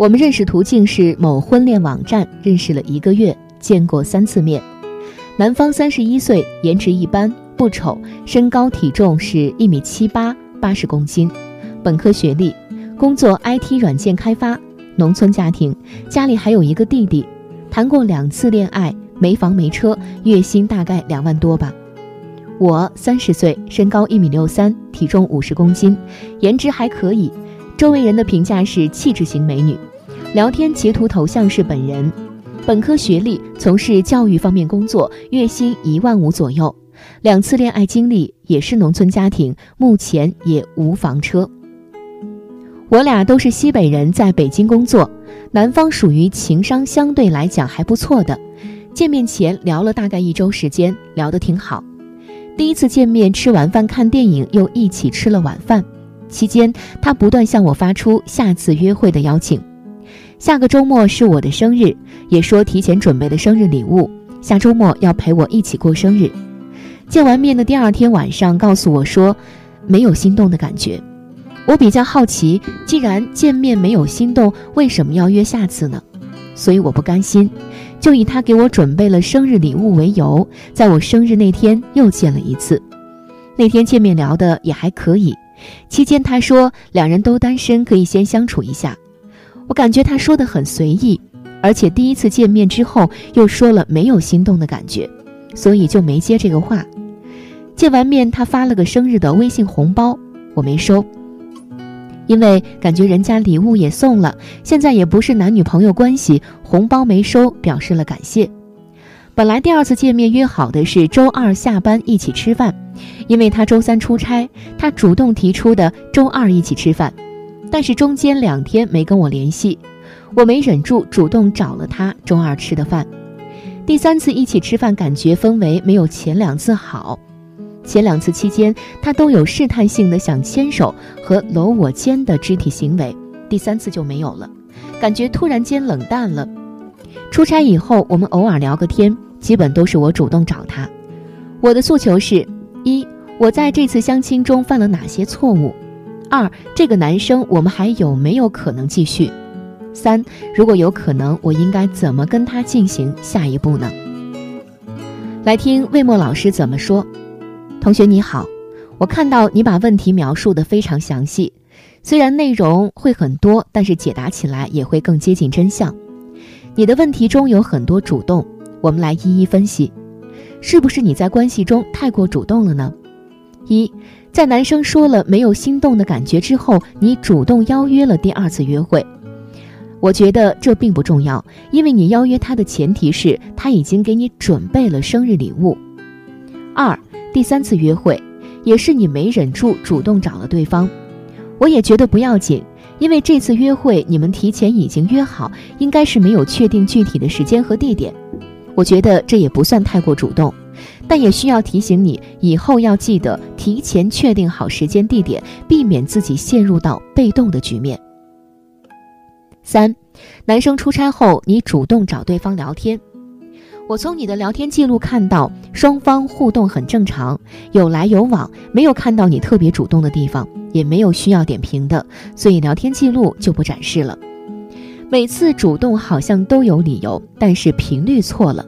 我们认识途径是某婚恋网站，认识了一个月，见过三次面。男方三十一岁，颜值一般。”不丑，身高体重是一米七八，八十公斤，本科学历，工作 IT 软件开发，农村家庭，家里还有一个弟弟，谈过两次恋爱，没房没车，月薪大概两万多吧。我三十岁，身高一米六三，体重五十公斤，颜值还可以，周围人的评价是气质型美女，聊天截图头像是本人，本科学历，从事教育方面工作，月薪一万五左右。两次恋爱经历也是农村家庭，目前也无房车。我俩都是西北人，在北京工作。男方属于情商相对来讲还不错的。见面前聊了大概一周时间，聊得挺好。第一次见面吃完饭看电影，又一起吃了晚饭。期间他不断向我发出下次约会的邀请。下个周末是我的生日，也说提前准备的生日礼物，下周末要陪我一起过生日。见完面的第二天晚上，告诉我说没有心动的感觉。我比较好奇，既然见面没有心动，为什么要约下次呢？所以我不甘心，就以他给我准备了生日礼物为由，在我生日那天又见了一次。那天见面聊的也还可以，期间他说两人都单身，可以先相处一下。我感觉他说的很随意，而且第一次见面之后又说了没有心动的感觉，所以就没接这个话。见完面，他发了个生日的微信红包，我没收，因为感觉人家礼物也送了，现在也不是男女朋友关系，红包没收，表示了感谢。本来第二次见面约好的是周二下班一起吃饭，因为他周三出差，他主动提出的周二一起吃饭，但是中间两天没跟我联系，我没忍住主动找了他周二吃的饭。第三次一起吃饭，感觉氛围没有前两次好。前两次期间，他都有试探性的想牵手和搂我肩的肢体行为，第三次就没有了，感觉突然间冷淡了。出差以后，我们偶尔聊个天，基本都是我主动找他。我的诉求是：一，我在这次相亲中犯了哪些错误？二，这个男生我们还有没有可能继续？三，如果有可能，我应该怎么跟他进行下一步呢？来听魏墨老师怎么说。同学你好，我看到你把问题描述的非常详细，虽然内容会很多，但是解答起来也会更接近真相。你的问题中有很多主动，我们来一一分析，是不是你在关系中太过主动了呢？一，在男生说了没有心动的感觉之后，你主动邀约了第二次约会，我觉得这并不重要，因为你邀约他的前提是他已经给你准备了生日礼物。二。第三次约会，也是你没忍住主动找了对方，我也觉得不要紧，因为这次约会你们提前已经约好，应该是没有确定具体的时间和地点，我觉得这也不算太过主动，但也需要提醒你，以后要记得提前确定好时间地点，避免自己陷入到被动的局面。三，男生出差后，你主动找对方聊天。我从你的聊天记录看到，双方互动很正常，有来有往，没有看到你特别主动的地方，也没有需要点评的，所以聊天记录就不展示了。每次主动好像都有理由，但是频率错了。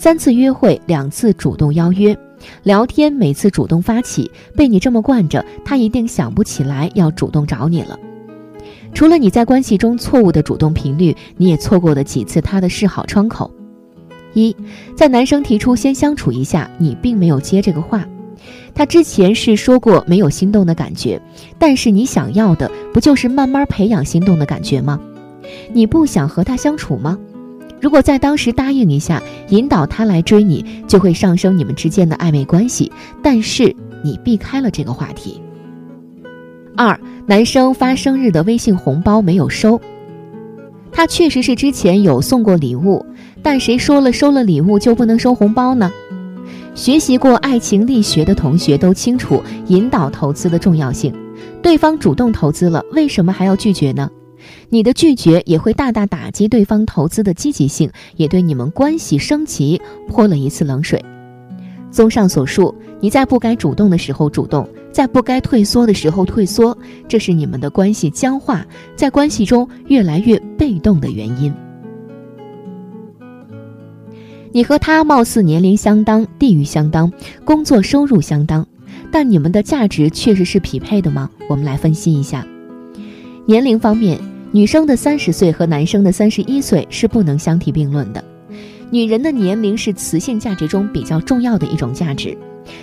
三次约会，两次主动邀约，聊天每次主动发起，被你这么惯着，他一定想不起来要主动找你了。除了你在关系中错误的主动频率，你也错过了几次他的示好窗口。一，在男生提出先相处一下，你并没有接这个话。他之前是说过没有心动的感觉，但是你想要的不就是慢慢培养心动的感觉吗？你不想和他相处吗？如果在当时答应一下，引导他来追你，就会上升你们之间的暧昧关系。但是你避开了这个话题。二，男生发生日的微信红包没有收，他确实是之前有送过礼物。但谁说了收了礼物就不能收红包呢？学习过爱情力学的同学都清楚引导投资的重要性。对方主动投资了，为什么还要拒绝呢？你的拒绝也会大大打击对方投资的积极性，也对你们关系升级泼了一次冷水。综上所述，你在不该主动的时候主动，在不该退缩的时候退缩，这是你们的关系僵化，在关系中越来越被动的原因。你和他貌似年龄相当，地域相当，工作收入相当，但你们的价值确实是匹配的吗？我们来分析一下。年龄方面，女生的三十岁和男生的三十一岁是不能相提并论的。女人的年龄是雌性价值中比较重要的一种价值，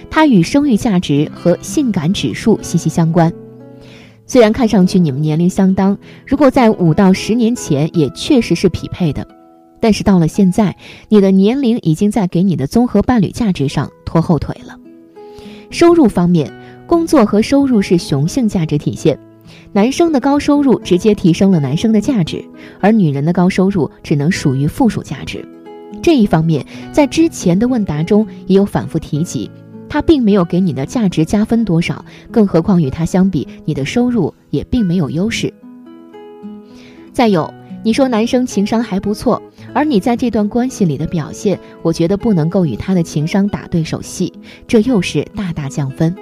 它与生育价值和性感指数息息相关。虽然看上去你们年龄相当，如果在五到十年前也确实是匹配的。但是到了现在，你的年龄已经在给你的综合伴侣价值上拖后腿了。收入方面，工作和收入是雄性价值体现，男生的高收入直接提升了男生的价值，而女人的高收入只能属于附属价值。这一方面在之前的问答中也有反复提及，他并没有给你的价值加分多少，更何况与他相比，你的收入也并没有优势。再有，你说男生情商还不错。而你在这段关系里的表现，我觉得不能够与他的情商打对手戏，这又是大大降分。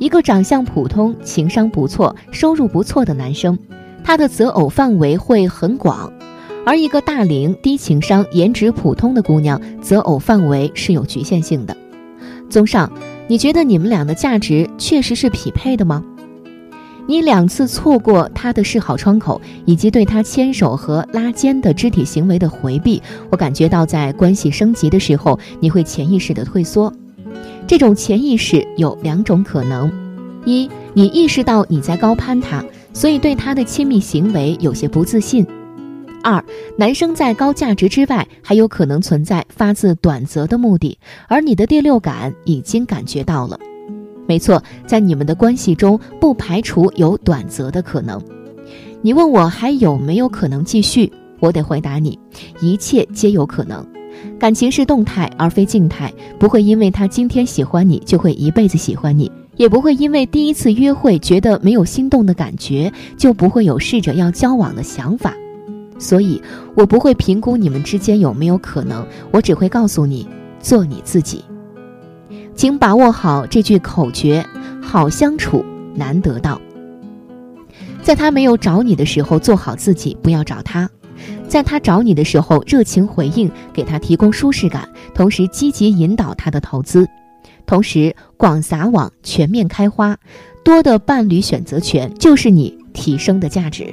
一个长相普通、情商不错、收入不错的男生，他的择偶范围会很广；而一个大龄、低情商、颜值普通的姑娘，择偶范围是有局限性的。综上，你觉得你们俩的价值确实是匹配的吗？你两次错过他的示好窗口，以及对他牵手和拉肩的肢体行为的回避，我感觉到在关系升级的时候，你会潜意识的退缩。这种潜意识有两种可能：一，你意识到你在高攀他，所以对他的亲密行为有些不自信；二，男生在高价值之外，还有可能存在发自短则的目的，而你的第六感已经感觉到了。没错，在你们的关系中，不排除有短则的可能。你问我还有没有可能继续，我得回答你，一切皆有可能。感情是动态而非静态，不会因为他今天喜欢你就会一辈子喜欢你，也不会因为第一次约会觉得没有心动的感觉就不会有试着要交往的想法。所以，我不会评估你们之间有没有可能，我只会告诉你，做你自己。请把握好这句口诀：好相处难得到。在他没有找你的时候，做好自己，不要找他；在他找你的时候，热情回应，给他提供舒适感，同时积极引导他的投资，同时广撒网，全面开花，多的伴侣选择权就是你提升的价值。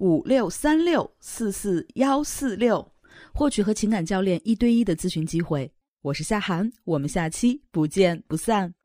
五六三六四四幺四六，获取和情感教练一对一的咨询机会。我是夏涵，我们下期不见不散。